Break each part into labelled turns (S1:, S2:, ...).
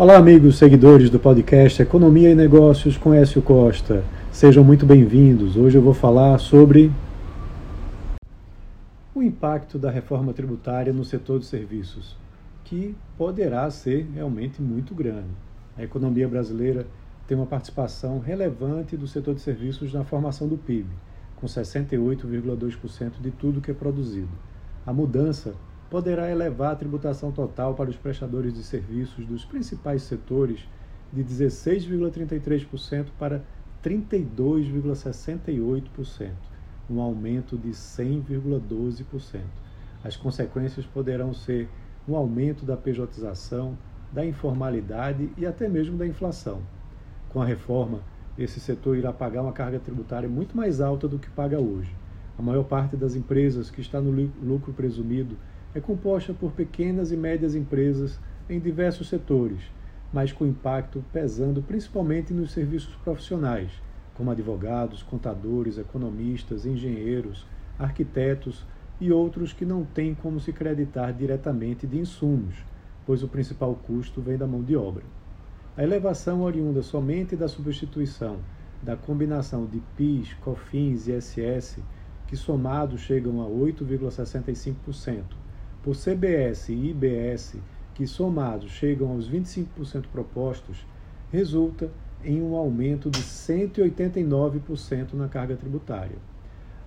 S1: Olá, amigos seguidores do podcast Economia e Negócios com Écio Costa. Sejam muito bem-vindos. Hoje eu vou falar sobre o impacto da reforma tributária no setor de serviços, que poderá ser realmente muito grande. A economia brasileira tem uma participação relevante do setor de serviços na formação do PIB, com 68,2% de tudo que é produzido. A mudança poderá elevar a tributação total para os prestadores de serviços dos principais setores de 16,33% para 32,68%, um aumento de 100,12%. As consequências poderão ser um aumento da pejotização, da informalidade e até mesmo da inflação. Com a reforma, esse setor irá pagar uma carga tributária muito mais alta do que paga hoje. A maior parte das empresas que está no lucro presumido é composta por pequenas e médias empresas em diversos setores, mas com impacto pesando principalmente nos serviços profissionais, como advogados, contadores, economistas, engenheiros, arquitetos e outros que não têm como se creditar diretamente de insumos, pois o principal custo vem da mão de obra. A elevação oriunda somente da substituição da combinação de PIS, COFINS e ISS, que somados chegam a 8,65%, por CBS e IBS, que somados chegam aos 25% propostos, resulta em um aumento de 189% na carga tributária.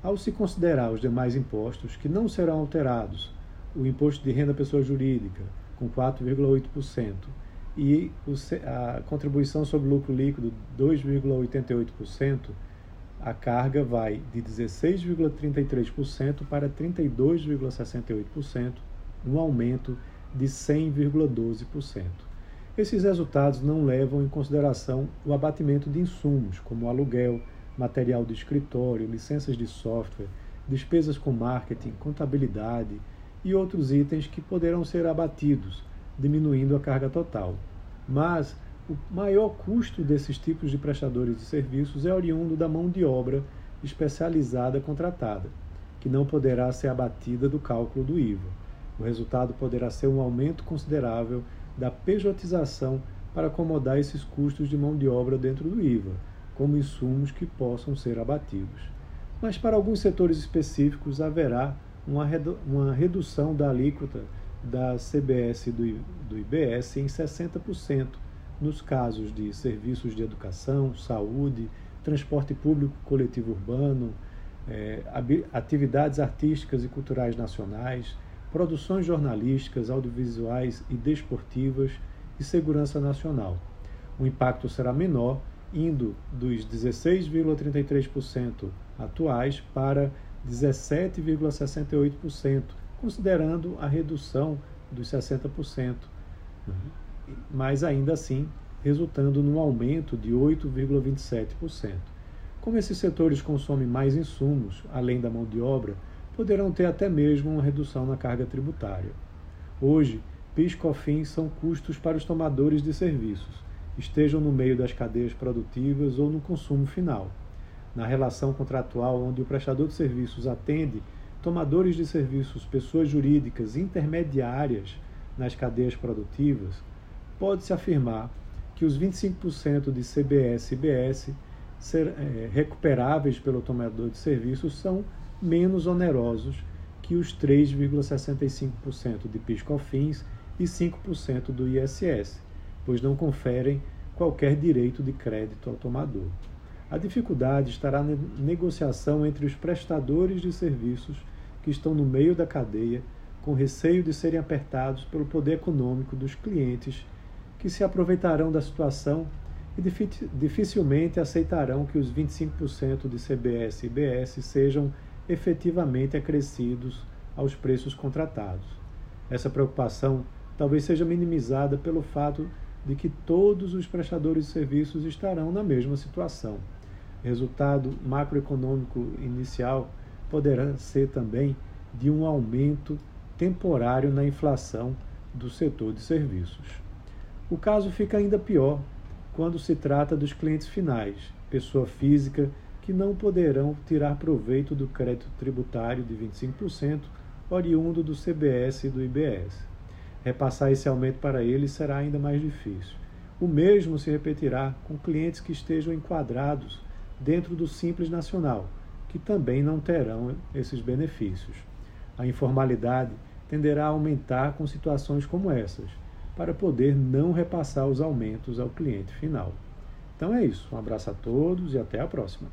S1: Ao se considerar os demais impostos, que não serão alterados, o imposto de renda pessoa jurídica, com 4,8%, e a contribuição sobre lucro líquido, 2,88%, a carga vai de 16,33% para 32,68%, um aumento de 100,12%. Esses resultados não levam em consideração o abatimento de insumos, como aluguel, material de escritório, licenças de software, despesas com marketing, contabilidade e outros itens que poderão ser abatidos, diminuindo a carga total. Mas o maior custo desses tipos de prestadores de serviços é oriundo da mão de obra especializada contratada, que não poderá ser abatida do cálculo do IVA. O resultado poderá ser um aumento considerável da pejotização para acomodar esses custos de mão de obra dentro do IVA, como insumos que possam ser abatidos. Mas para alguns setores específicos haverá uma, redu uma redução da alíquota da CBS do, do IBS em 60%, nos casos de serviços de educação, saúde, transporte público coletivo urbano, é, atividades artísticas e culturais nacionais, produções jornalísticas, audiovisuais e desportivas e segurança nacional. O impacto será menor, indo dos 16,33% atuais para 17,68%, considerando a redução dos 60% mas ainda assim resultando num aumento de 8,27%. Como esses setores consomem mais insumos, além da mão de obra, poderão ter até mesmo uma redução na carga tributária. Hoje, PIS e COFINS são custos para os tomadores de serviços, estejam no meio das cadeias produtivas ou no consumo final. Na relação contratual onde o prestador de serviços atende tomadores de serviços, pessoas jurídicas intermediárias nas cadeias produtivas, pode-se afirmar que os 25% de CBS e IBS ser, é, recuperáveis pelo tomador de serviços são menos onerosos que os 3,65% de PIS/COFINS e 5% do ISS, pois não conferem qualquer direito de crédito ao tomador. A dificuldade estará na negociação entre os prestadores de serviços que estão no meio da cadeia, com receio de serem apertados pelo poder econômico dos clientes que se aproveitarão da situação e dificilmente aceitarão que os 25% de CBS e IBS sejam efetivamente acrescidos aos preços contratados. Essa preocupação talvez seja minimizada pelo fato de que todos os prestadores de serviços estarão na mesma situação. Resultado macroeconômico inicial poderá ser também de um aumento temporário na inflação do setor de serviços. O caso fica ainda pior quando se trata dos clientes finais, pessoa física que não poderão tirar proveito do crédito tributário de 25% oriundo do CBS e do IBS. repassar esse aumento para eles será ainda mais difícil. O mesmo se repetirá com clientes que estejam enquadrados dentro do Simples Nacional, que também não terão esses benefícios. A informalidade tenderá a aumentar com situações como essas, para poder não repassar os aumentos ao cliente final. Então é isso. Um abraço a todos e até a próxima.